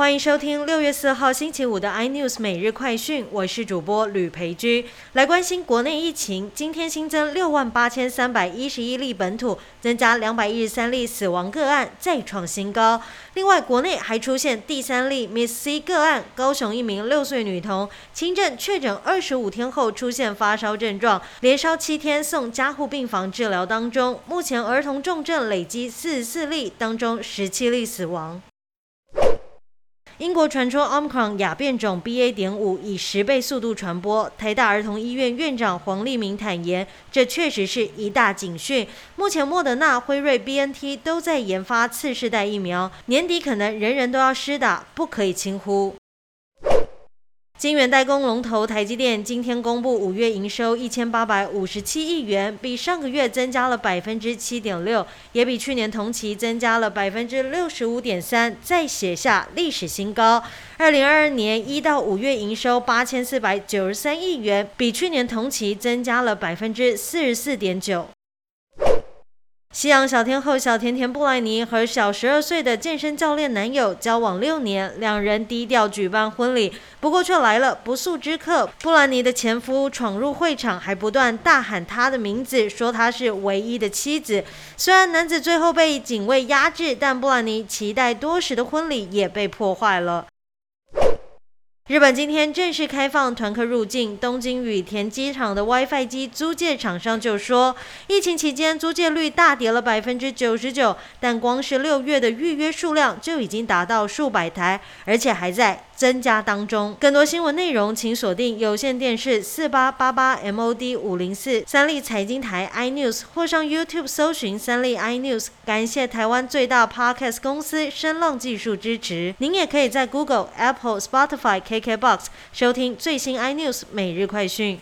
欢迎收听六月四号星期五的 iNews 每日快讯，我是主播吕培居。来关心国内疫情，今天新增六万八千三百一十一例本土，增加两百一十三例死亡个案，再创新高。另外，国内还出现第三例 Miss C 个案，高雄一名六岁女童轻症确诊二十五天后出现发烧症状，连烧七天送加护病房治疗当中。目前儿童重症累积四十四例，当中十七例死亡。英国传出 Omicron 亚变种 BA. 点五以十倍速度传播，台大儿童医院院长黄立明坦言，这确实是一大警讯。目前莫德纳、辉瑞、BNT 都在研发次世代疫苗，年底可能人人都要施打，不可以轻忽。晶圆代工龙头台积电今天公布五月营收一千八百五十七亿元，比上个月增加了百分之七点六，也比去年同期增加了百分之六十五点三，再写下历史新高。二零二二年一到五月营收八千四百九十三亿元，比去年同期增加了百分之四十四点九。西洋小天后小甜甜布莱尼和小十二岁的健身教练男友交往六年，两人低调举办婚礼，不过却来了不速之客。布兰妮的前夫闯入会场，还不断大喊她的名字，说她是唯一的妻子。虽然男子最后被警卫压制，但布兰妮期待多时的婚礼也被破坏了。日本今天正式开放团客入境，东京羽田机场的 WiFi 机租借厂商就说，疫情期间租借率大跌了百分之九十九，但光是六月的预约数量就已经达到数百台，而且还在增加当中。更多新闻内容，请锁定有线电视四八八八 MOD 五零四三立财经台 iNews，或上 YouTube 搜寻三立 iNews。感谢台湾最大 Podcast 公司声浪技术支持。您也可以在 Google、Apple、Spotify、K KBox 收听最新 iNews 每日快讯。